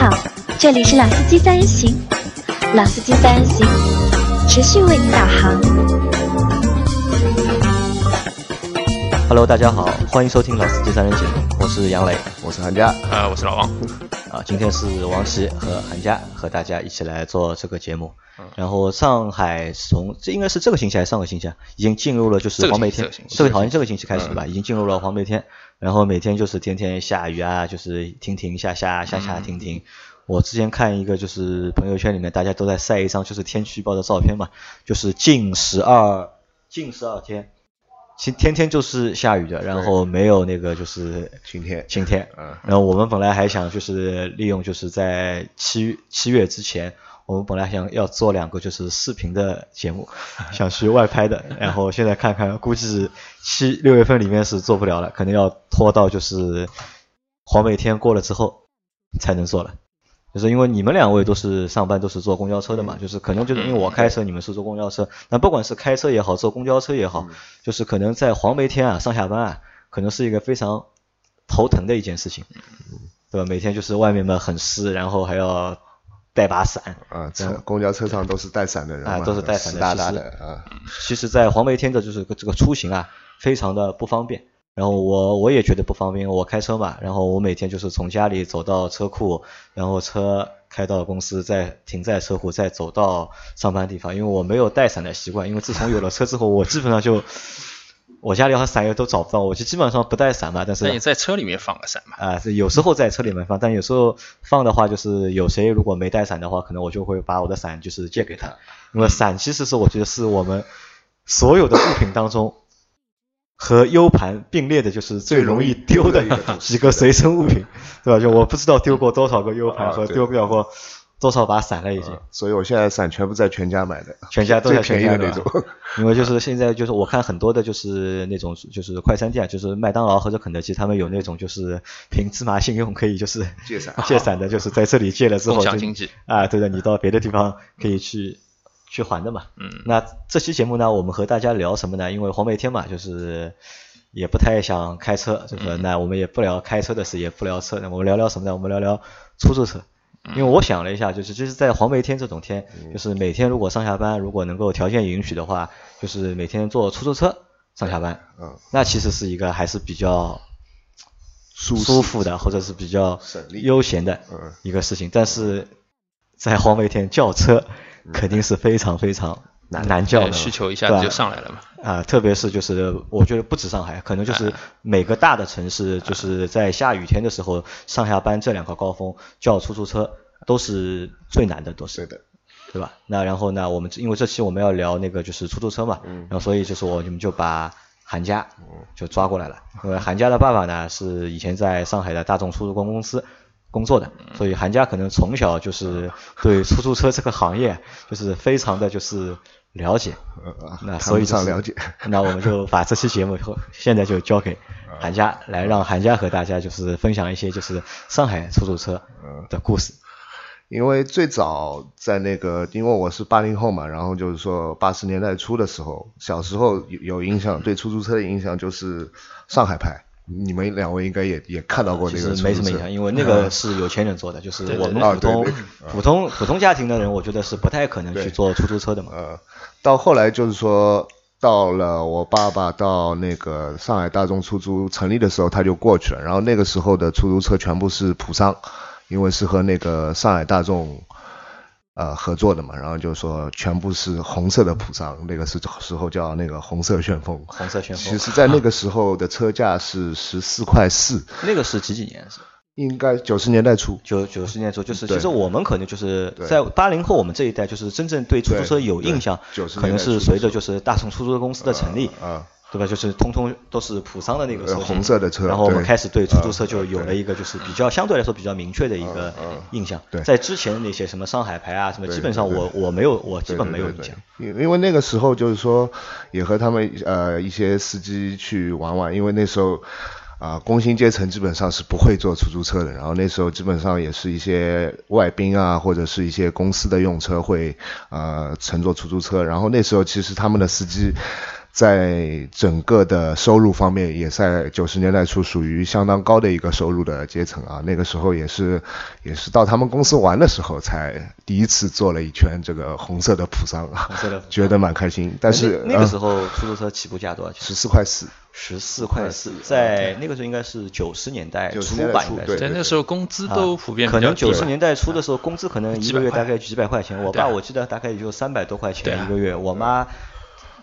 好，这里是老司机三人行，老司机三人行持续为您导航。Hello，大家好，欢迎收听老司机三人行，我是杨磊我是韩佳，呃，我是老王。啊，今天是王琦和韩佳和大家一起来做这个节目。然后上海从这应该是这个星期还是上个星期啊，已经进入了就是黄梅天这个好像这个星期开始的吧，已经进入了黄梅天。然后每天就是天天下雨啊，就是停停下下下下停停。我之前看一个就是朋友圈里面大家都在晒一张就是天气预报的照片嘛，就是近十二近十二天，其天天就是下雨的，然后没有那个就是晴天晴天。嗯然后我们本来还想就是利用就是在七七月之前，我们本来想要做两个就是视频的节目，想去外拍的，然后现在看看估计七六月份里面是做不了了，可能要拖到就是黄梅天过了之后才能做了。就是因为你们两位都是上班都是坐公交车的嘛，就是可能就是因为我开车，你们是坐公交车。那不管是开车也好，坐公交车也好，就是可能在黄梅天啊上下班啊，可能是一个非常头疼的一件事情，对吧？每天就是外面嘛很湿，然后还要带把伞。啊，车公交车上都是带伞的人，啊都是带伞的湿哒哒其实的啊，其实，在黄梅天的就是这个出行啊，非常的不方便。然后我我也觉得不方便，我开车嘛，然后我每天就是从家里走到车库，然后车开到公司，再停在车库，再走到上班地方。因为我没有带伞的习惯，因为自从有了车之后，我基本上就我家里好像伞也都找不到，我就基本上不带伞嘛。但是那你在车里面放个伞嘛？啊，是有时候在车里面放，但有时候放的话，就是有谁如果没带伞的话，可能我就会把我的伞就是借给他，那么伞其实是我觉得是我们所有的物品当中和 U 盘并列的，就是最容易丢的 几个随身物品，对吧？就我不知道丢过多少个 U 盘和丢掉过多少把伞了，已经。所以我现在伞全部在全家买的，全家都在最全家的便宜的那种，因为就是现在就是我看很多的就是那种就是快餐店，就是麦当劳或者肯德基，他们有那种就是凭芝麻信用可以就是借伞借伞的，就是在这里借了之后就经济啊，对的，你到别的地方可以去去还的嘛。嗯那这期节目呢，我们和大家聊什么呢？因为黄梅天嘛，就是也不太想开车，这个那我们也不聊开车的事，也不聊车，那我们聊聊什么呢？我们聊聊出租车。因为我想了一下，就是就是在黄梅天这种天，就是每天如果上下班，如果能够条件允许的话，就是每天坐出租车上下班，嗯，那其实是一个还是比较舒舒服的，或者是比较省力悠闲的嗯。一个事情。但是在黄梅天叫车肯定是非常非常难难叫需求一下子就上来了嘛。啊，特别是就是我觉得不止上海，可能就是每个大的城市，就是在下雨天的时候，上下班这两个高峰叫出租车都是最难的，都是对的，对吧？那然后呢，我们因为这期我们要聊那个就是出租车嘛，然后所以就是我你们就把韩家就抓过来了，因为韩家的爸爸呢是以前在上海的大众出租公司工作的，所以韩家可能从小就是对出租车这个行业就是非常的就是了解，那谈所以了解，那我们就把这期节目以后现在就交给韩家来，让韩佳和大家就是分享一些就是上海出租车的故事。因为最早在那个，因为我是八零后嘛，然后就是说八十年代初的时候，小时候有有印象，对出租车的印象就是上海牌。你们两位应该也也看到过其那个没什么影响，因为那个是有钱人做的，就是我们啊普通对对普通普通家庭的人，我觉得是不太可能去对坐出租车的嘛。呃，到后来就是说，到了我爸爸到那个上海大众出租成立的时候，他就过去了。然后那个时候的出租车全部是普桑，因为是和那个上海大众呃合作的嘛。然后就说全部是红色的普桑，那个是时候叫那个红色旋风。红色旋风其实，在那个时候的车价是十四块四，那个是几几年？是应该九十年代初。九九十年代初，就是其实我们可能就是在八零后我们这一代，就是真正对出租车有印象，可能是随着就是大众出租车公司的成立，啊，对吧？就是通通都是普桑的那个呃车型红色的车然后我们开始对出租车啊就有了一个就是比较相对来说比较明确的一个印象。对在之前的那些什么上海牌啊什么，基本上我我没有，我基本没有印象。因因为那个时候就是说，也和他们呃一些司机去玩玩，因为那时候啊、工薪阶层基本上是不会坐出租车的，然后那时候基本上也是一些外宾啊，或者是一些公司的用车会呃乘坐出租车，然后那时候其实他们的司机。在整个的收入方面，也在九十年代初属于相当高的一个收入的阶层啊。那个时候也是也是到他们公司玩的时候，才第一次坐了一圈这个红色的普桑啊，红色的觉得蛮开心。但是那那个时候候出租车起步价多少钱？十四块四，十四块四，在那个时候应该是九十年代初吧，应该在那时候工资啊都普遍可能九十年代初的时候，工资可能一个月大概几百块钱。我爸我记得大概也就三百多块钱一个月，我妈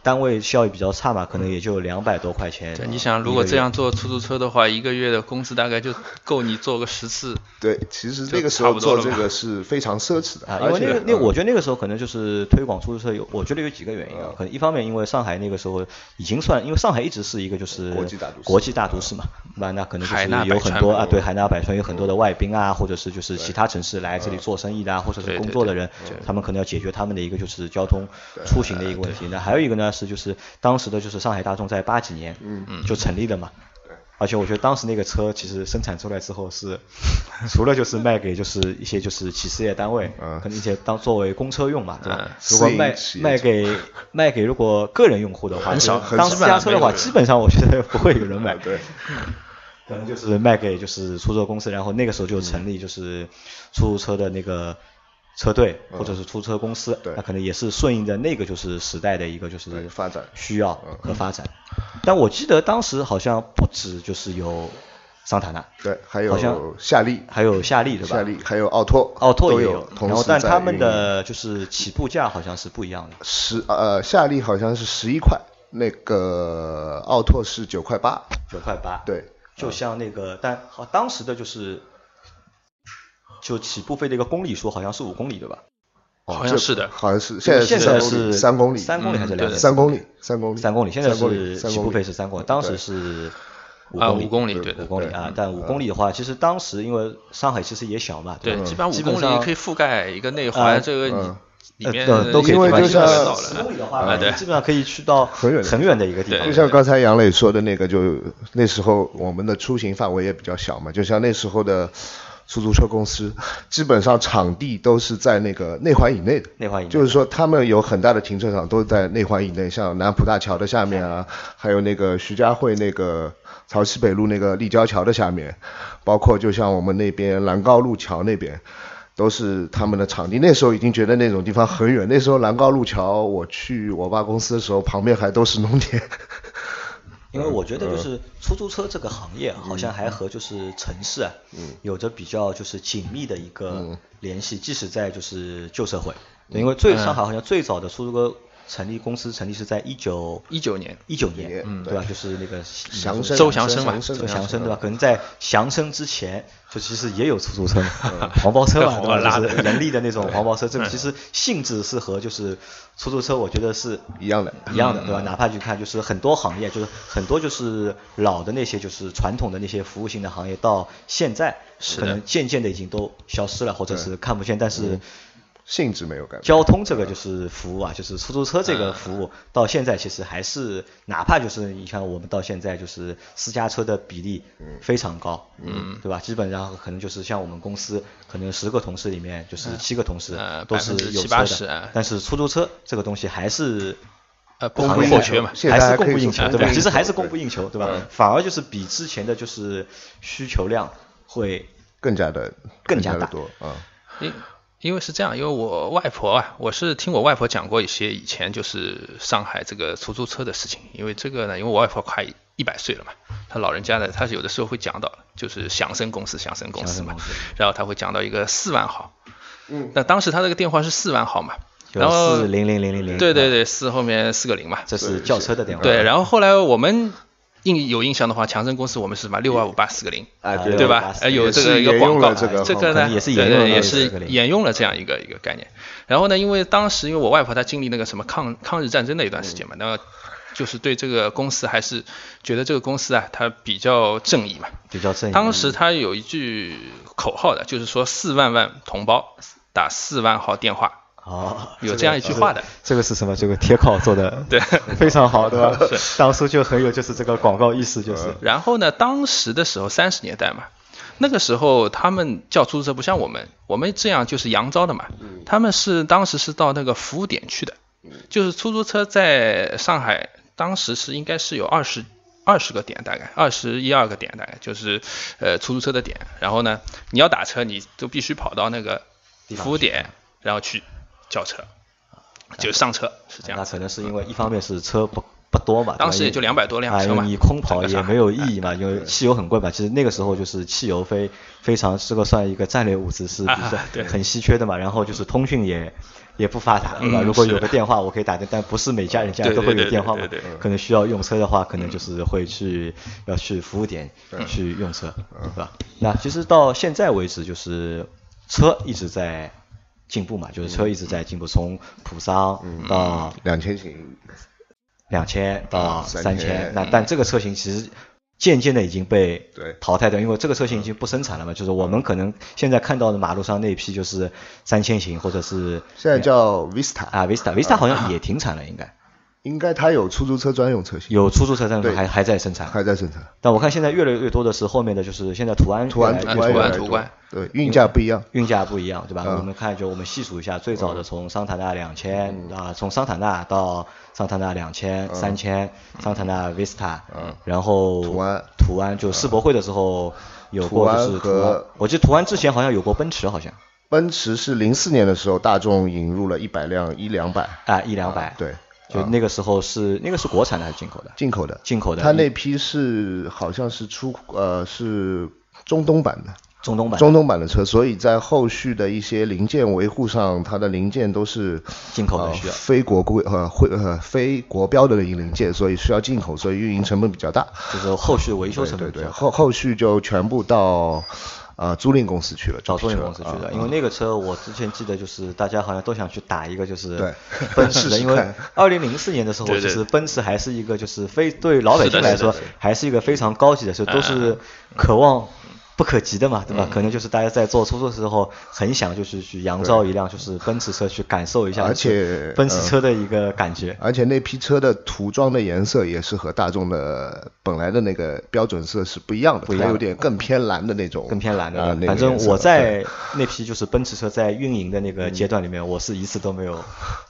单位效益比较差嘛，可能也就两百多块钱。对，你想如果这样坐出租车的话，一个月的工资大概就够你坐个十次。对，其实那个时候做这个是非常奢侈的啊，因为那个那嗯我觉得那个时候可能就是推广出租车有，我觉得有几个原因啊。可能一方面因为上海那个时候已经算，因为上海一直是一个就是国际大都市国际大都市嘛，那那可能就是有很多啊，对，海纳百川有很多的外宾啊，或者是就是其他城市来这里做生意的啊，或者是工作的人，他们可能要解决他们的一个就是交通出行的一个问题。那还有一个呢是就是当时的就是上海大众在八几年就成立了嘛。而且我觉得当时那个车其实生产出来之后是，除了就是卖给就是一些就是企事业单位，嗯可能一些当作为公车用嘛，对吧嗯？如果卖卖给卖给如果个人用户的话，很少当私家车的话，基本上我觉得不会有人买。对，可能就是卖给就是出租车公司，然后那个时候就成立就是出租车的那个车队或者是出租车公司，对。那可能也是顺应着那个就是时代的一个就是发展。需要和发展。但我记得当时好像不止就是有桑塔纳，对，还好像有夏利，还有夏利对吧？夏利，还有奥拓，奥拓也有，然后但他们的就是起步价好像是不一样的。十呃夏利好像是十一块，那个奥拓是九块八，九块八，对，就像那个，但好当时的就是，就起步费的一个公里数好像是五公里对吧？这好像是的，好像是现在现在是三公里，三公里还是两公里？三公里，三公里，三公里，现在三公里是起步费是三公里，当时是五啊公里，五公里对五公里啊。但五公里的话，其实当时因为上海其实也小嘛，对，基本上五公里可以覆盖一个内啊环，这个嗯你里面呃都可以因为覆盖就像到十公里的，话，基本上可以去到很远的很远的一个地方就。像刚才杨磊说的那个，就那时候我们的出行范围也比较小嘛，就像那时候的出租车公司，基本上场地都是在那个内环以内的。内环以内就是说他们有很大的停车场都在内环以内，像南浦大桥的下面啊，还有那个徐家汇那个潮汐北路那个立交桥的下面，包括就像我们那边兰高路桥那边。都是他们的场地，那时候已经觉得那种地方很远。那时候兰高路桥，我去我爸公司的时候，旁边还都是农田。因为我觉得就是出租车这个行业啊好像还和就是城市啊，有着比较就是紧密的一个联系，即使在就是旧社会，对因为最上海好像最早的出租车成立公司成立是在一九一九年，一九年，嗯对吧？就是那个祥生周祥生嘛祥周祥生嗯对吧？可能在祥生之前，就其实也有出租车嘛，黄包车嘛，对吧？拉的就是人力的那种黄包车，这个其实性质是和就是出租车，我觉得是一样的一样的，对吧？哪怕去看，就是很多行业，就是很多就是老的那些就是传统的那些服务性的行业，到现在可能渐渐的已经都消失了，或者是看不见，但是。性质没有改变。交通这个就是服务啊，就是出租车这个服务，到现在其实还是，哪怕就是你看我们到现在就是私家车的比例非常高，嗯，对吧？基本上可能就是像我们公司，可能十个同事里面就是七个同事呃都是有车80%的啊，但是出租车这个东西还是呃，不行业可或缺嘛。还是供不应求，对吧？其实还是供不应求，对吧嗯？反而就是比之前的就是需求量会更加的更加大多啊。因因为是这样，因为我外婆啊，我是听我外婆讲过一些以前就是上海这个出租车的事情。因为这个呢，因为我外婆快一百岁了嘛，她老人家呢，她有的时候会讲到，就是祥生公司，祥生公司嘛然后她会讲到一个四万号，嗯，那当时她这个电话是四万号嘛，就然后四零零零零零，对对对，四后面四个零嘛，这是轿车的电话，对，然后后来我们印有印象的话，强生公司我们是什么六二五八四个零，啊，对对吧？呃，有这个一个广告，这个这个呢也是对沿用了对也是这个沿用了这样一个一个概念。然后呢，因为当时因为我外婆她经历那个什么抗抗日战争的一段时间嘛，那就是对这个公司还是觉得这个公司啊，它比较正义嘛。比较正义。当时他有一句口号的，就是说四万万同胞打四万号电话，哦，有这样一句话的。这个是什么？这个铁考做的 对 非常好，对吧？当初就很有就是这个广告意识，就是然后呢，当时的时候三十年代嘛，那个时候他们叫出租车不像我们，我们这样就是扬招的嘛，他们是当时是到那个服务点去的，就是出租车在上海当时是应该是有二十二十个点，大概二十一二个点，大概就是呃出租车的点。然后呢，你要打车，你就必须跑到那个服务点，然后去叫车，就上车是这样。那可能是因为一方面是车不不多嘛，当时也就两百多辆车嘛，你空跑也没有意义嘛，因为汽油很贵嘛。其实那个时候就是汽油非非常这个算一个战略物资，是很稀缺的嘛。然后就是通讯也也不发达，对吧？如果有个电话我可以打的，但不是每家人家都会有电话嘛。可能需要用车的话，可能就是会去要去服务点去用车，是吧？那其实到现在为止，就是车一直在。进步嘛，就是车一直在进步，从普桑到两千型，两千到三千，那但这个车型其实渐渐的已经被淘汰掉，因为这个车型已经不生产了嘛。就是我们可能现在看到的马路上那批就是三千型或者是现在叫 Vista 啊，Vista，Vista 好像也停产了，应该。应该它有出租车专用车型，有出租车专用，还还在生产，还在生产。但我看现在越来越多的是后面的就是现在途安，途安，途安，途安，对，运价不一样，运价不一样，对吧？我们看就我们细数一下，最早的从桑塔纳两千啊，从桑塔纳到桑塔纳两千、三千，桑塔纳 Vista，嗯，然后途安，途安就世博会的时候有过就是途安，我记得途安之前好像有过奔驰，好像。奔驰是零四年的时候，大众引入了一百辆一两百，啊，一两百，对。就那个时候是那个是国产的还是进口的？进口的，进口的。它那批是好像是出呃是中东版的，中东版中东版的车，所以在后续的一些零件维护上，它的零件都是进口的，需要非国规呃会呃非国标的零件，所以需要进口，所以运营成本比较大。就是后续维修成本对对，后后续就全部到。啊，租赁公司去了，找租赁公司去了，因为那个车我之前记得就是大家好像都想去打一个就是奔驰的，因为二零零四年的时候，其实奔驰还是一个就是非对老百姓来说还是一个非常高级的车，都是渴望。不可及的嘛，对吧？可能就是大家在坐出租的时候，很想就是去扬招一辆就是奔驰车去感受一下，而且奔驰车的一个感觉。而且那批车的涂装的颜色也是和大众的本来的那个标准色是不一样的，不一样，有点更偏蓝的那种，更偏蓝的。反正我在那批就是奔驰车在运营的那个阶段里面，我是一次都没有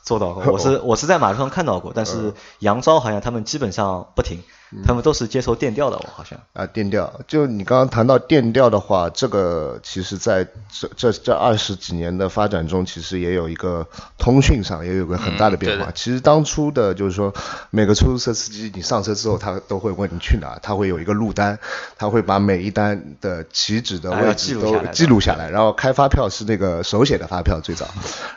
做到过。我是我是在马路上看到过，但是扬招好像他们基本上不停。他们都是接受电调的，我好像啊，电调。就你刚刚谈到电调的话，这个其实在这这这二十几年的发展中，其实也有一个通讯上也有个很大的变化。其实当初的就是说，每个出租车司机你上车之后，他都会问你去哪，他会有一个路单，他会把每一单的起止的位置都记录下来，然后开发票是那个手写的发票最早，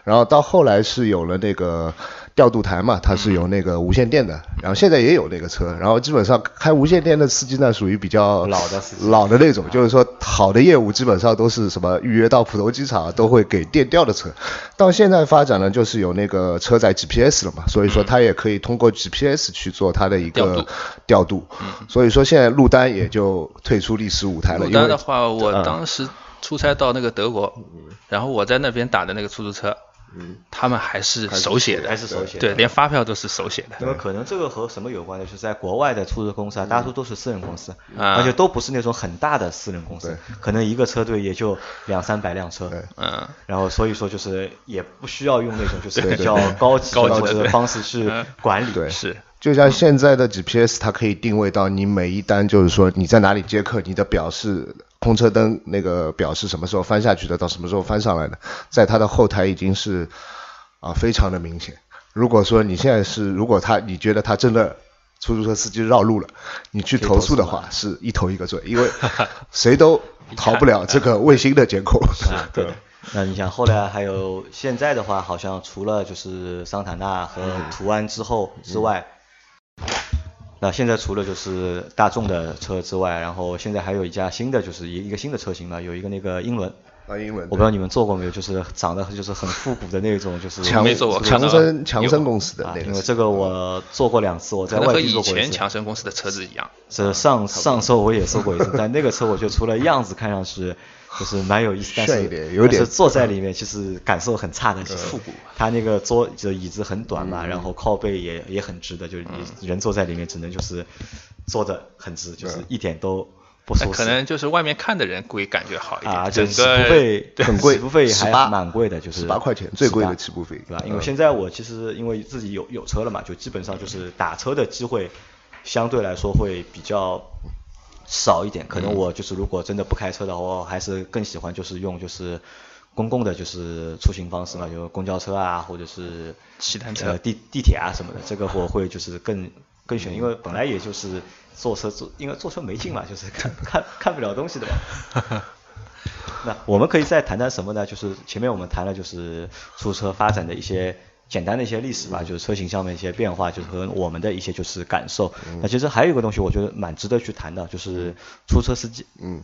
然后到后来是有了那个。调度台嘛，它是有那个无线电的，然后现在也有那个车，然后基本上开无线电的司机呢，属于比较老的老的那种，就是说好的业务基本上都是什么预约到浦东机场都会给电调的车，到现在发展呢，就是有那个车载 GPS 了嘛，所以说它也可以通过 GPS 去做它的一个调度，所以说现在路丹也就退出历史舞台了。路单的话，我当时出差到那个德国，然后我在那边打的那个出租车。嗯，他们还是手写的，还是手写的，对，连发票都是手写的。那么可能这个和什么有关呢？就是在国外的出租公司啊，大多都是私人公司，而且都不是那种很大的私人公司，可能一个车队也就两三百辆车，嗯，然后所以说就是也不需要用那种就是比较高级的方式去管理，对，是。就像现在的 GPS，它可以定位到你每一单，就是说你在哪里接客，你的表示空车灯那个表示什么时候翻下去的，到什么时候翻上来的，在它的后台已经是啊非常的明显。如果说你现在是，如果他你觉得他真的出租车司机绕路了，你去投诉的话，是一头一个准，因为 谁都逃不了这个卫星的监控。对。那你想后来还有现在的话，好像除了就是桑塔纳和途安之后之外。那现在除了就是大众的车之外，然后现在还有一家新的，就是一一个新的车型嘛，有一个那个英伦。啊，英伦。我不知道你们坐过没有，就是长得就是很复古的那种，就是强强生强生公司的那个。因为这个我坐过两次，我在外地坐过一次。和以前强生公司的车子一样。这上上周我也坐过一次，但那个车我觉得除了样子看上去。就是蛮有意思，但是但是坐在里面其实感受很差的，其实复古。它那个桌就椅子很短嘛，然后靠背也也很直的，就是你人坐在里面只能就是坐的很直，就是一点都。不舒适。可能就是外面看的人会感觉好一点，啊，整就起步个费很贵起步费还蛮贵的，就是18块钱最贵的18起步费对吧？因为嗯现在我其实因为自己有有车了嘛，就基本上就是打车的机会相对来说会比较少一点。可嗯能我就是如果真的不开车的话，我还是更喜欢就是用就是公共的就是出行方式嘛，就公交车啊，或者是骑单车呃地地铁啊什么的，这个我会就是更更选，因为本来也就是坐车坐，因为坐车没劲嘛，就是看看看不了东西的嘛。那我们可以再谈谈什么呢？就是前面我们谈了就是出租车发展的一些简单的一些历史吧，就是车型上面一些变化，就是和我们的一些就是感受。那其实还有一个东西，我觉得蛮值得去谈的，就是出租车司机。嗯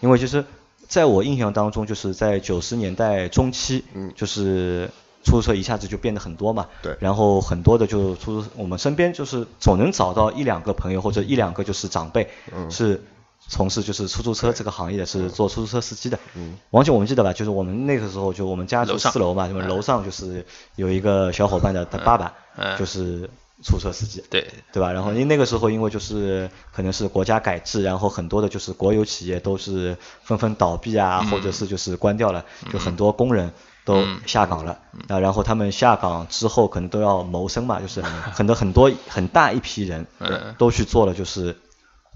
因为就是在我印象当中，就是在九十年代中期，嗯就是出租车一下子就变得很多嘛，对然后很多的就出租，我们身边就是总能找到一两个朋友或者一两个就是长辈，嗯是从事就是出租车这个行业的，是做出租车司机的。嗯王姐，我们记得吧？就是我们那个时候就我们家住四楼嘛，那么楼上就是有一个小伙伴的他爸爸，嗯就是出租车司机。对对吧？然后因为那个时候，因为就是可能是国家改制，然后很多的就是国有企业都是纷纷倒闭啊，嗯或者是就是关掉了，就很多工人都嗯。下岗了。啊，然后他们下岗之后，可能都要谋生嘛，就是很 多很多很大一批人嗯。都去做了就是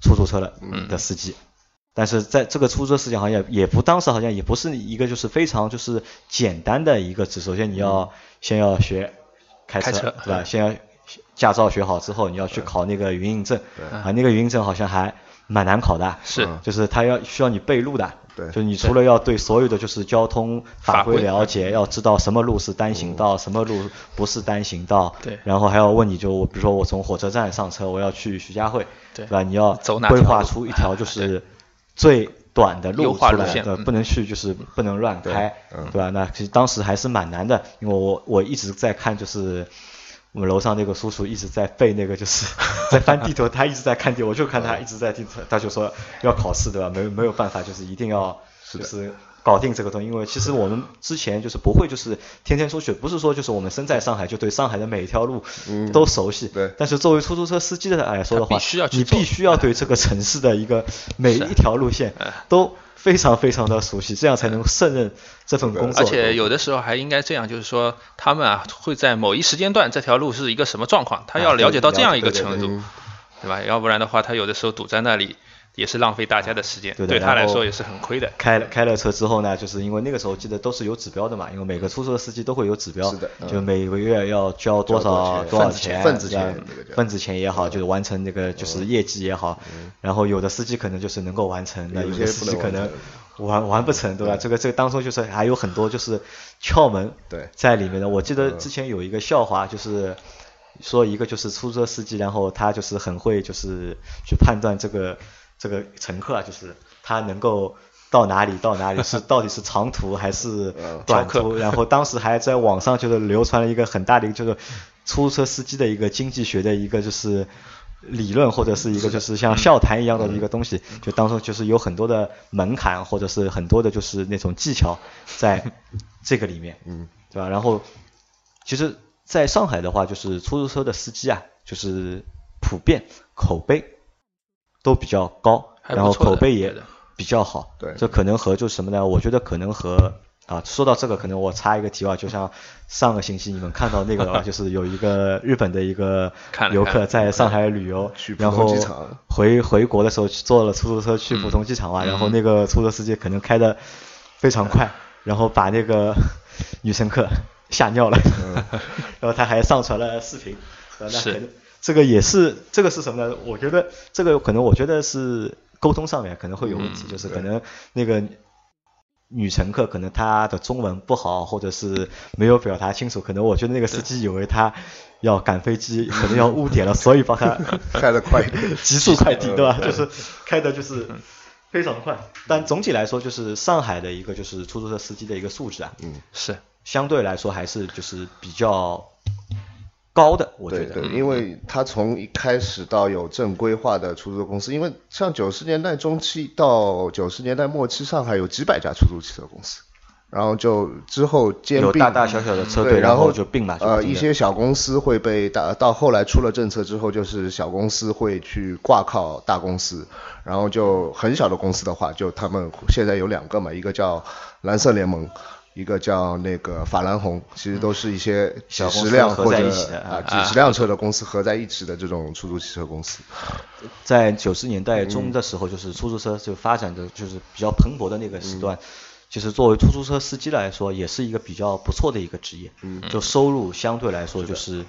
出租车了的司机。但是在这个出租车司机行业，也不当时好像也不是一个就是非常就是简单的一个职，首先你要先要学开车，对吧？先要驾照学好之后，你要去考那个云印证，啊，那个营运证好像还蛮难考的，是。就是他要需要你背录的，对。就是你除了要对所有的就是交通法规了解，要知道什么路是单行道，什么路不是单行道，对。然后还要问你就我比如说我从火车站上车，我要去徐家汇，对。吧？你要规划出一条就是最短的路出来，对不能去就是不能乱开，嗯。对吧？那其实当时还是蛮难的，因为我我一直在看就是。我们楼上那个叔叔一直在背那个，就是在翻地图，他一直在看地图，我就看他一直在地图，他就说要考试，对吧？没没有办法，就是一定要就是搞定这个东西。因为其实我们之前就是不会，就是天天出去，不是说就是我们身在上海就对上海的每一条路嗯都熟悉。对但是作为出租车司机的来说的话，你必须要对这个城市的一个每一条路线嗯 都非常非常的熟悉，这样才能胜任这份工作。而且有的时候还应该这样，就是说他们啊会在某一时间段这条路是一个什么状况，他要了解到这样一个程度，对吧？要不然的话，他有的时候堵在那里也是浪费大家的时间，对对他来说也是很亏的。开了开了车之后呢，就是因为那个时候记得都是有指标的嘛，因为每个出租车司机都会有指标，是的嗯。就每个月要交多少交多少份子钱份子钱也好，就是完成那个就是业绩也好，然后有的司机可能就是能够完成，那有些司机可能完完完不成，对吧？这个这个当中就是还有很多就是窍门对。在里面的。我记得之前有一个笑话，就是说一个就是出租车司机，然后他就是很会就是去判断这个这个乘客啊，就是他能够到哪里到哪里是到底是长途还是嗯短途，然后当时还在网上就是流传了一个很大的一个就是出租车司机的一个经济学的一个就是。理论或者是一个就是像笑谈一样的一个东西，就当中就是有很多的门槛或者是很多的就是那种技巧在 这个里面，嗯，对吧？然后其实在上海的话，就是出租车的司机啊，就是普遍口碑都比较高，然后口碑也比较好。对。这可能和就是什么呢？我觉得可能和啊，说到这个，可能我插一个题外，就像上个星期你们看到那个吧，就是有一个日本的一个游客在上海旅游 然后回回国的时候去坐了出租车去浦东机场嘛，嗯然后那个出租车司机可能开的非常快，然后把那个女乘客吓尿了，然后他还上传了视频，是。可能这个也是这个是什么呢？我觉得这个可能我觉得是沟通上面可能会有问题，嗯就是可能那个女乘客可能她的中文不好，或者是没有表达清楚，可能我觉得那个司机以为他要赶飞机，可能要误点了，所以把他开得快一点极速快递，对吧？嗯就是开的就是非常快。但总体来说，就是上海的一个就是出租车司机的一个素质啊，嗯，是相对来说还是就是比较高的，我觉得。对对，因为他从一开始到有正规化的出租公司，因为像九十年代中期到九十年代末期，上海有几百家出租汽车公司，然后就之后兼并有大大小小的车队，然后后就并嘛就呃，一些小公司会被大，到后来出了政策之后，就是小公司会去挂靠大公司，然后就很小的公司的话，就他们现在有两个嘛，一个叫蓝色联盟。一个叫那个法兰红，其实都是一些几十辆或者在一起的啊啊。几十辆车的公司合在一起的这种出租汽车公司。在九十年代中的时候，就是出租车就发展的就是比较蓬勃的那个时段，其实作为出租车司机来说，也是一个比较不错的一个职业，就收入相对来说就是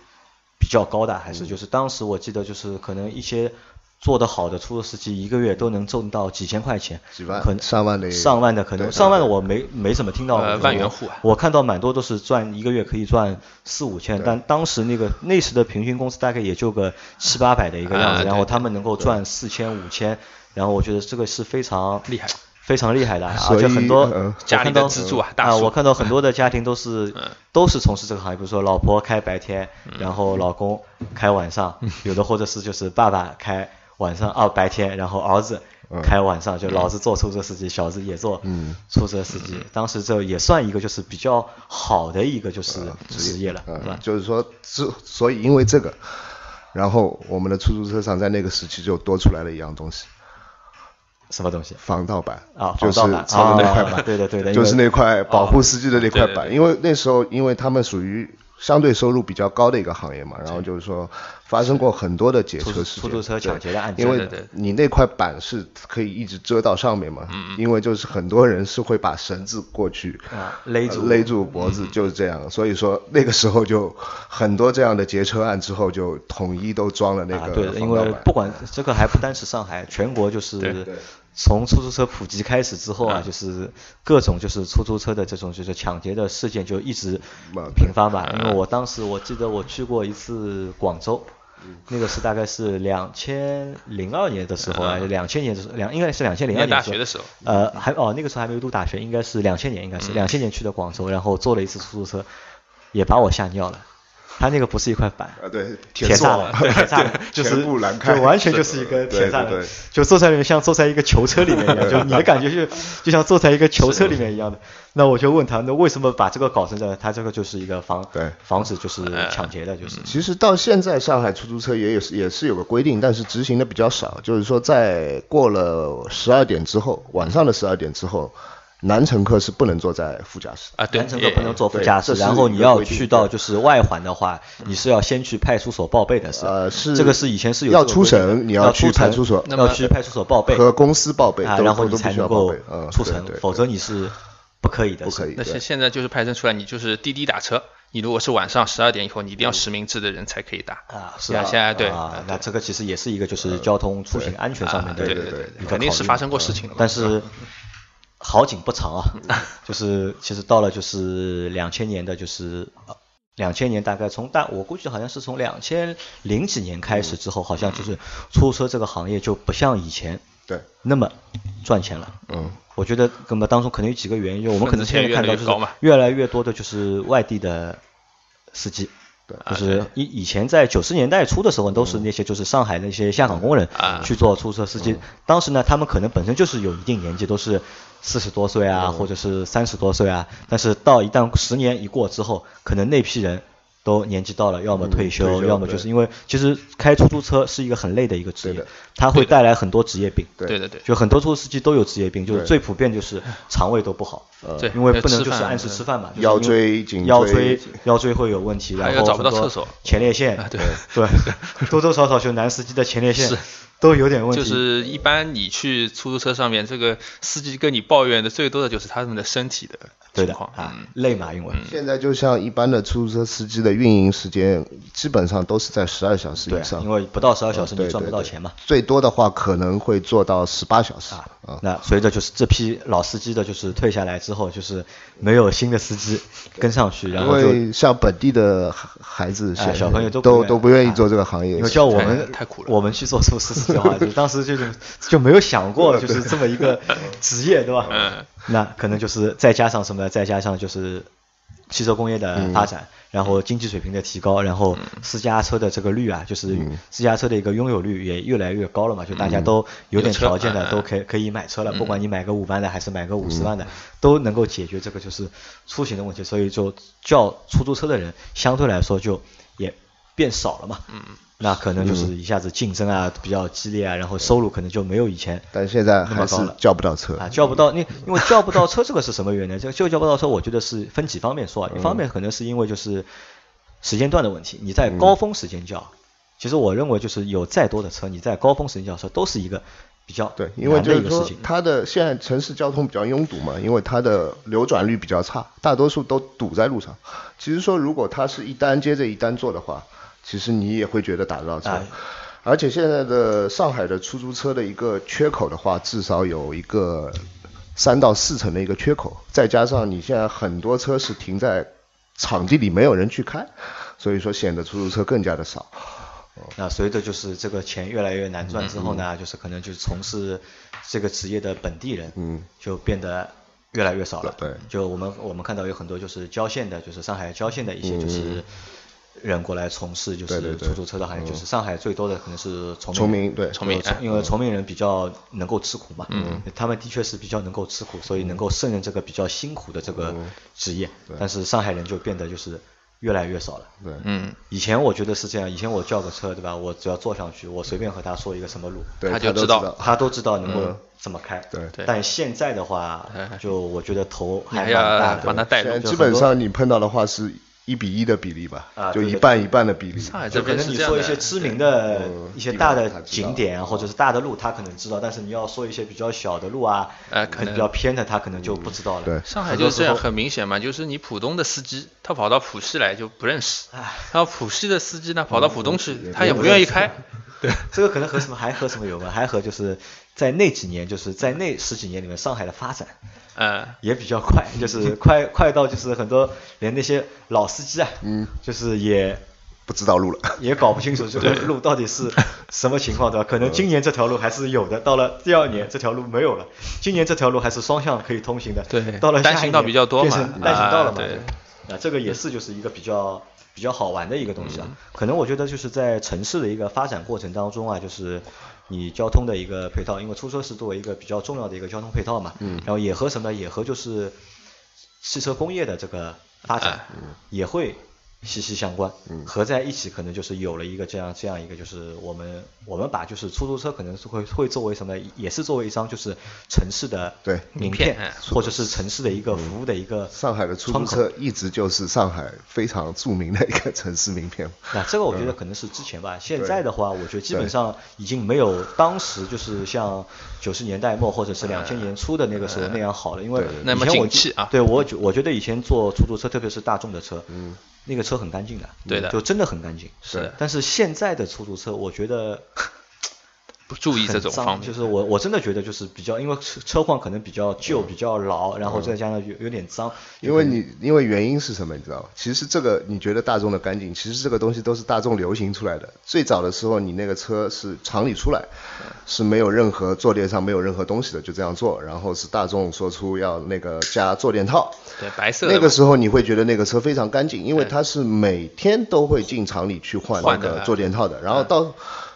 比较高的，还是就是当时我记得就是可能一些做得好的出租司机一个月都能挣到几千块钱，几万可能上万的上万的可能上万的我没没怎么听到万元户啊。我看到蛮多都是赚一个月可以赚四五千，但当时那个那时的平均工资大概也就个七八百的一个样子，啊然后他们能够赚四千五千，然后我觉得这个是非常厉害。非常厉害的，而且很多呃家庭的支柱啊大啊，我看到很多的家庭都是嗯。都是从事这个行业，比如说老婆开白天，嗯。然后老公开晚上，有的或者是就是爸爸开晚上啊白天，然后儿子嗯。开晚上，就老子做出租车司机，小子也做嗯。出租车司机。当时这也算一个就是比较好的一个就是职业。了，吧，？就是说，之所以因为这个，然后我们的出租车上在那个时期就多出来了一样东西，什么东西？防盗板啊就是防盗板操的那块啊板，对的对的就是那块保护司机的那块板，因为那时候因为他们属于相对收入比较高的一个行业嘛，然后就是说发生过很多的劫车事件，出租车抢劫的案件因为你那块板是可以一直遮到上面嘛，因为就是很多人是会把绳子过去啊勒住。呃勒住脖子，就是这样，所以说那个时候就很多这样的劫车案之后就统一都装了那啊，个对，因为不管这个还不单是上海，全国就是从出租车普及开始之后啊，嗯就是各种就是出租车的这种就是抢劫的事件就一直嗯频发嘛。因为我当时我记得我去过一次广州。嗯那个是大概是两千零二年的时候啊，嗯两千年的时候，两应该是两千零二年大学的时候，呃，还哦那个时候还没有读大学，应该是两千年，应该是两千年去的广州，然后坐了一次出租车，也把我吓尿了。他那个不是一块板，啊对铁座栅栏，对铁栅栏，就是全部栏开就完全就是一个铁栅就坐在里面像坐在一个囚车里面一样，就你的感觉是就像坐在一个囚车里面一样的。那我就问他，那为什么把这个搞成这样？他这个就是一个防对防止就是抢劫的，就是其实到现在，上海出租车也有也是有个规定，但是执行的比较少。就是说，在过了十二点之后，晚上的十二点之后，男乘客是不能坐在副驾驶。啊，对，男乘客不能坐副驾驶，然后你要去到就是外环的话，你是要先去派出所报备的，是吧？呃，是这个是以前是有要出省，你要去派出所，那么要去派出所报备和公司报备，啊，然后你才能够出城，否则你是不可以的，不可以。那现现在就是派生出来，你就是滴滴打车，你如果是晚上十二点以后，你一定要实名制的人才可以打。啊，是呀吧？现在对啊，那这个其实也是一个就是交通出行安全上面的一个啊对对对肯定是发生过事情。但是好景不长啊，就是其实到了就是两千年的，就是两千年大概从大我估计好像是从两千零几年开始之后，好像就是出租车这个行业就不像以前对，那么赚钱了。嗯，我觉得那么当中可能有几个原因，我们可能现在看到就是越来越多的就是外地的司机。就是以以前在九十年代初的时候，都是那些就是上海那些下岗工人啊去做出租车司机。当时呢，他们可能本身就是有一定年纪，都是四十多岁啊，或者是三十多岁啊。但是到一旦十年一过之后，可能那批人都年纪到了，要么退休，退休要么就是因为其实开出租车是一个很累的一个职业它会带来很多职业病。对对对对，就很多出租司机都有职业病，就是最普遍就是肠胃都不好，呃因为不能就是按时吃饭嘛，腰椎颈腰椎椎腰椎会有问题，然后很多到厕所。前列腺，啊对对，多多少少就男司机的前列腺。是都有点问题，就是一般你去出租车上面，这个司机跟你抱怨的最多的就是他们的身体的对的情况。啊嗯，累嘛，因为。现在就像一般的出租车司机的运营时间，基本上都是在十二小时以上，，因为不到十二小时你赚不到钱嘛。最多的话可能会做到十八小时。啊。那随着就是这批老司机的就是退下来之后，就是没有新的司机跟上去，然后就为像本地的孩孩子、哎小朋友都不都都不愿意啊。做这个行业，因为叫我们太苦了。我们去做出司机的话，就当时就是就没有想过就是这么一个 职业，对吧？嗯，那可能就是再加上什么？再加上就是汽车工业的发展，然后经济水平的提高，然后私家车的这个率啊，就是私家车的一个拥有率也越来越高了嘛，就大家都有点条件的都可以可以买车了，不管你买个五万的还是买个五十万的，都能够解决这个就是出行的问题，所以就叫出租车的人相对来说就也变少了嘛。嗯。那可能就是一下子竞争啊比较激烈啊，然后收入可能就没有以前但现在还是叫不到车啊，叫不到，你因为叫不到车，这个是什么原因？这个就叫不到车，我觉得是分几方面说啊。一方面可能是因为就是时间段的问题，你在高峰时间叫，其实我认为就是有再多的车，你在高峰时间叫车都是一个比较对，因为就是说它的现在城市交通比较拥堵嘛，因为它的流转率比较差，大多数都堵在路上。其实说如果它是一单接着一单做的话。其实你也会觉得打不到车，而且现在的上海的出租车的一个缺口的话，至少有一个三到四成的一个缺口，再加上你现在很多车是停在场地里没有人去开，所以说显得出租车更加的少。那随着就是这个钱越来越难赚之后呢，就是可能就是从事这个职业的本地人，嗯，就变得越来越少了。对，就我们我们看到有很多就是郊县的，就是上海郊县的一些就是。人过来从事就是出租车的行业，就是上海最多的可能是崇明，对崇明，因为崇明人比较能够吃苦嘛，嗯，他们的确是比较能够吃苦，所以能够胜任这个比较辛苦的这个职业。但是上海人就变得就是越来越少了。对，嗯，以前我觉得是这样，以前我叫个车，对吧？我只要坐上去，我随便和他说一个什么路，他就知道，他都知道能够怎么开。对，但现在的话，就我觉得头还蛮大的，帮他带路。基本上你碰到的话是。一比一的比例吧，就一半一半的比例。上海这边可能你说一些知名的一些大的景点或者是大的路，他可能知道，但是你要说一些比较小的路啊，可能比较偏的，他可能就不知道了。对，上海就是这样，很明显嘛，就是你浦东的司机，他跑到浦西来就不认识，然后浦西的司机呢跑到浦东去，他也不愿意开。对，这个可能和什么还和什么有关？还和就是在那几年，就是在那十几年里面，上海的发展。呃，也比较快，就是 快快到就是很多连那些老司机啊，嗯，就是也不知道路了，也搞不清楚这个路到底是 什么情况，对吧？可能今年这条路还是有的，到了第二年这条路没有了，今年这条路还是双向可以通行的，对，到了单行道比较多嘛，单行道了嘛，对，啊，这个也是就是一个比较比较好玩的一个东西啊，可能我觉得就是在城市的一个发展过程当中啊，就是。你交通的一个配套，因为出租车是作为一个比较重要的一个交通配套嘛，然后也和什么，也和就是汽车工业的这个发展也会。息息相关，嗯。合在一起可能就是有了一个这样这样一个，就是我们我们把就是出租车可能是会会作为什么，也是作为一张就是城市的对。名片，或者是城市的一个服务的一个上海的出租车一直就是上海非常著名的一个城市名片。那这个我觉得可能是之前吧，现在的话，我觉得基本上已经没有当时就是像九十年代末或者是两千年初的那个时候那样好了，因为以前我啊，对我我觉得以前坐出租车，特别是大众的车，嗯。那个车很干净的，对的，就真的很干净。是，但是现在的出租车，我觉得不注意这种方面，就是我我真的觉得就是比较，因为车车况可能比较旧、比较老，然后再加上有有点脏。因为你因为原因是什么，你知道吗？其实这个你觉得大众的干净，其实这个东西都是大众流行出来的。最早的时候，你那个车是厂里出来，是没有任何坐垫上没有任何东西的，就这样做，然后是大众说出要那个加坐垫套。对，白色。那个时候你会觉得那个车非常干净，因为它是每天都会进厂里去换那个坐垫套的。然后到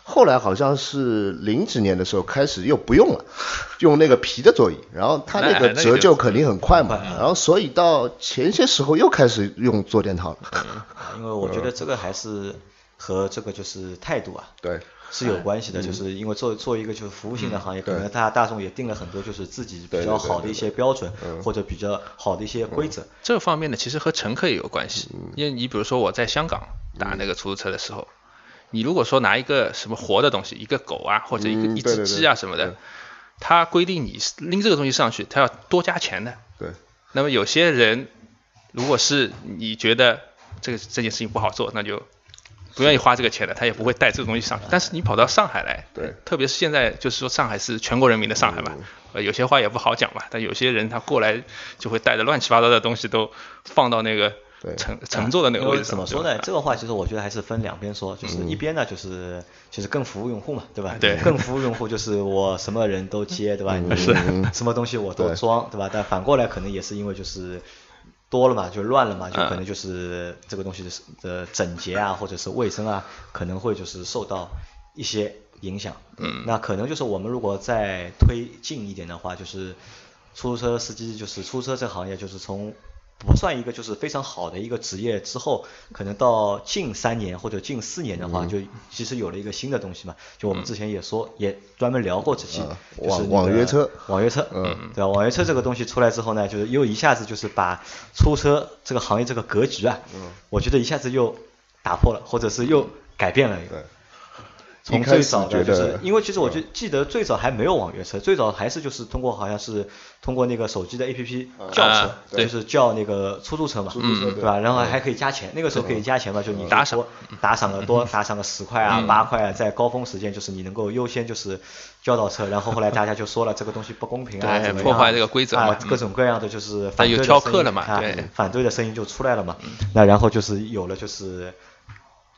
后来好像是零几年的时候开始又不用了，用那个皮的座椅，然后它那个折旧肯定很快嘛。然后所以到前些时候又开始用坐垫套了。因为我觉得这个还是和这个就是态度啊。对。是有关系的，就是因为做做一个就是服务性的行业，可能大大众也定了很多就是自己比较好的一些标准，或者比较好的一些规则。这方面呢，其实和乘客也有关系。因为你比如说我在香港打那个出租车的时候，你如果说拿一个什么活的东西，一个狗啊，或者一个一只鸡啊什么的，他规定你拎这个东西上去，他要多加钱的。对。那么有些人，如果是你觉得这个这件事情不好做，那就。不愿意花这个钱的，他也不会带这个东西上去。但是你跑到上海来，对，特别是现在，就是说上海是全国人民的上海嘛，呃，有些话也不好讲嘛。但有些人他过来就会带着乱七八糟的东西都放到那个乘乘坐的那个位置。怎么说呢？这个话其实我觉得还是分两边说，就是一边呢就是就是更服务用户嘛，对吧？对，更服务用户就是我什么人都接，对吧？是，什么东西我都装，对吧？但反过来可能也是因为就是。多了嘛，就乱了嘛，就可能就是这个东西的的整洁啊，或者是卫生啊，可能会就是受到一些影响。嗯那可能就是我们如果再推进一点的话，就是出租车司机，就是出租车这个行业，就是从不算一个就是非常好的一个职业之后，可能到近三年或者近四年的嗯。话，就其实有了一个新的东西嘛。就我们之前也说，也专门聊过这期，嗯。就是网网约车。网约车，嗯。对吧？网约车这个东西出来之后呢，就是又一下子就是把出租车这个行业这个格局啊，嗯。我觉得一下子又打破了，或者是又改变了一个。对从最早的就是，因为其实我就记得最早还没有网约车，最早还是就是通过好像是通过那个手机的 APP 叫车啊，就是叫那个出租车嘛，出租车对吧？然后还可以加钱，那个时候可以加钱嘛，就你打赏打赏个多打赏个十块啊八块啊，在高峰时间就是你能够优先就是叫到车，然后后来大家就说了这个东西不公平啊，怎么样破坏这个规则啊，各种各样的就是反对的声客了嘛音啊对。反对的声音就出来了嘛。那然后就是有了就是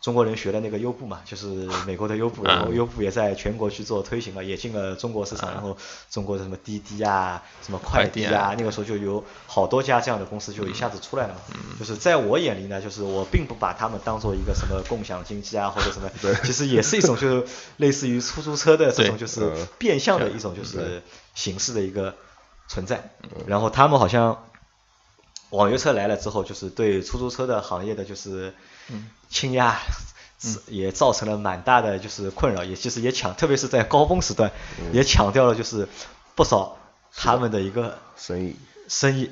中国人学的那个优步嘛，就是美国的优步，然后优步也在全国去做推行了，也进了中国市场，然后中国的什么滴滴啊、什么快递啊啊，那个时候就有好多家这样的公司就一下子出来了嘛。就是在我眼里呢，就是我并不把他们当做一个什么共享经济啊或者什么，其实也是一种就是类似于出租车的这种 就是嗯变相的一种就是形式的一个存在。然后他们好像网约车来了之后，就是对出租车的行业的就是倾压，也造成了蛮大的就是困扰，也其实也抢，特别是在高峰时段，也抢掉了就是不少他们的一个生意，生意，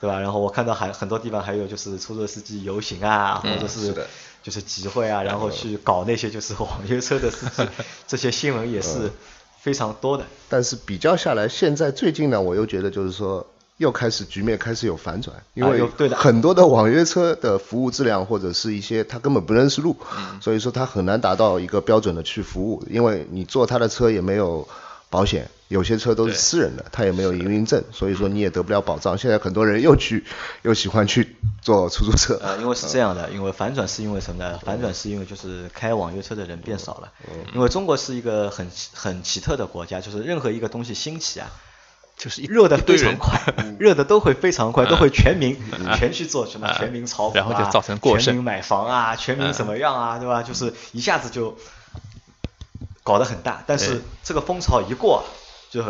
对吧？然后我看到还很多地方还有就是出租车司机游行啊，或者是就是集会啊，然后去搞那些就是网约车的司机，这些新闻也是非常多的。但是比较下来，现在最近呢，我又觉得就是说，又开始局面开始有反转，因为很多的网约车的服务质量或者是一些他根本不认识路，嗯所以说他很难达到一个标准的去服务，因为你坐他的车也没有保险，有些车都是私人的，他也没有营运证，所以说你也得不了保障。现在很多人又去又喜欢去坐出租车，呃，因为是这样的，因为反转是因为什么呢？反转是因为就是开网约车的人变少了。因为中国是一个很很奇特的国家，就是任何一个东西兴起啊，就是热的非常快，热的都会非常快，都会全民全去做什么全民炒股啊，然后就造成过剩。全民买房啊，全民怎么样啊，对吧？就是一下子就搞得很大，但是这个风潮一过，就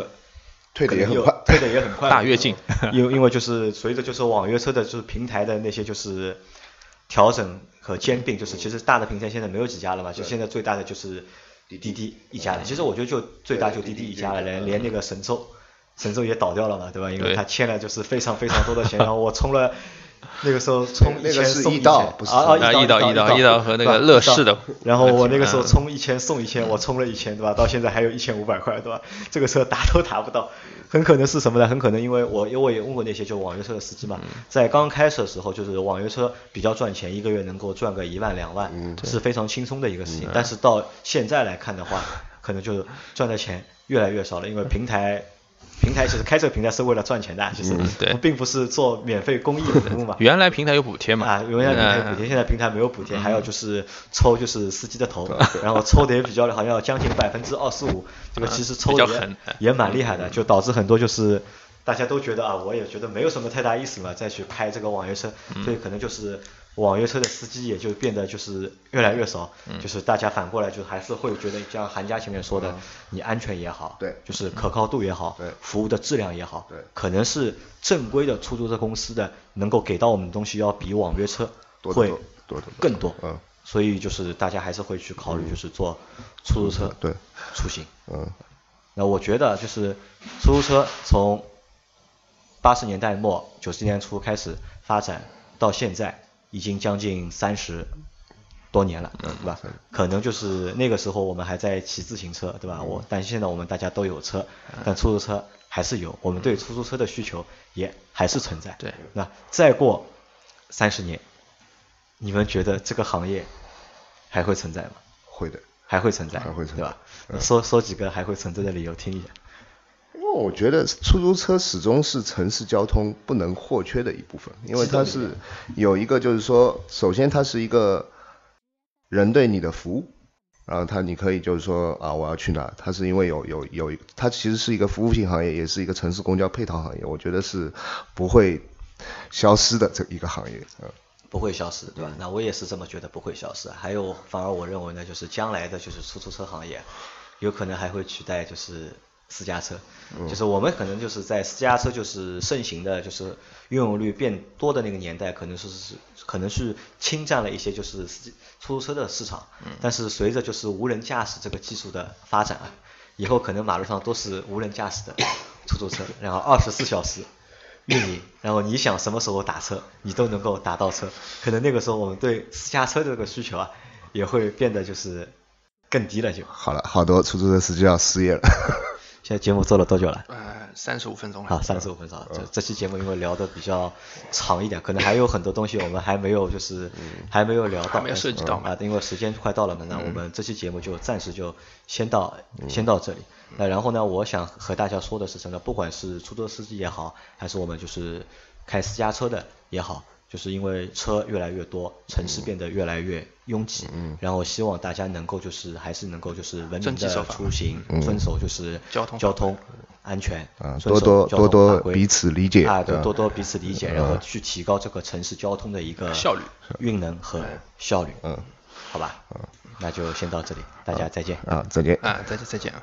退的也很快。退的也很快，大跃进 因为因为就是随着就是网约车的就是平台的那些就是调整和兼并，就是其实大的平台现在没有几家了嘛，就现在最大的就是滴滴一家了。其实我觉得就最大就滴滴一家了，连连那个神州，神州也倒掉了嘛，对吧？因为他欠了就是非常非常多的钱，然后我充了。那个时候充一那个是千送一千，不是啊啊啊易到易易到到易到和那个乐视的然后我那个时候嗯充一千送一千，我充了一千，对吧？到现在还有一千五百块，对吧？这个车打都打不到，很可能是什么呢？很可能因为我因为我也问过那些就网约车的司机嘛，在刚开始的时候，就是网约车比较赚钱，一个月能够赚个一万两万，是非常轻松的一个事情。但是到现在来看的话，可能就是赚的钱越来越少了，因为平台。平台其实开这个平台是为了赚钱的，其实对。并不是做免费公益服务嘛。原来平台有补贴嘛？啊，原来平台有补贴，嗯。现在平台没有补贴，还有就是抽就是司机的头，然后抽的也比较好像要将近百分之二十五，这个其实抽的也蛮厉害的，就导致很多就是大家都觉得啊，我也觉得没有什么太大意思嘛，再去开这个网约车，嗯。所以可能就是网约车的司机也就变得就是越来越少，嗯。就是大家反过来就还是会觉得像韩家前面说的，你安全也好，对就是可靠度也好，对服务的质量也好，对可能是正规的出租车公司的能够给到我们的东西要比网约车会多得多多更多，嗯，所以就是大家还是会去考虑，就是坐出租车对出行。嗯，那我觉得就是出租车从八十年代末九十年初开始发展到现在，已经将近三十多年了，对吧？可能就是那个时候我们还在骑自行车，对吧？我但现在我们大家都有车，但出租车还是有，我们对出租车的需求也还是存在。对，那再过三十年，你们觉得这个行业还会存在吗？会的。还会存在，还会存在对吧？说说几个还会存在的理由听一下。因为我觉得出租车始终是城市交通不能或缺的一部分，因为它是有一个就是说，首先它是一个人对你的服务，然后它你可以就是说啊我要去哪，它是因为有有有它其实是一个服务性行业，也是一个城市公交配套行业，我觉得是不会消失的这一个行业，嗯。不会消失，对吧？那我也是这么觉得，不会消失。还有，反而我认为呢，就是将来的就是出租车行业，有可能还会取代就是私家车。就是我们可能就是在私家车就是盛行的，就是运用率变多的那个年代，可能说是可能是侵占了一些就是出租车的市场。但是随着就是无人驾驶这个技术的发展啊，以后可能马路上都是无人驾驶的出租车，然后二十四小时。运营，然后你想什么时候打车，你都能够打到车。可能那个时候我们对私家车这个需求啊，也会变得就是更低了就。好了，好多出租车司机要失业了。现在节目做了多久了？呃，三十五分钟了。好，三十五分钟。这这期节目因为聊的比较长一点，可能还有很多东西我们还没有就是还没有聊到，还没有涉及到啊。因为时间快到了嘛，那我们这期节目就暂时就先到先到这里。那然后呢，我想和大家说的是什么？不管是出租车司机也好，还是我们就是开私家车的也好。就是因为车越来越多，城市变得越来越拥挤，然后希望大家能够就是还是能够就是文明的出行，遵守就是交通交通安全，多多多多彼此理解啊，对，多多彼此理解，然后去提高这个城市交通的一个效率、运能和效率，嗯，好吧，嗯，那就先到这里，大家再见啊，再见啊，再见再见啊。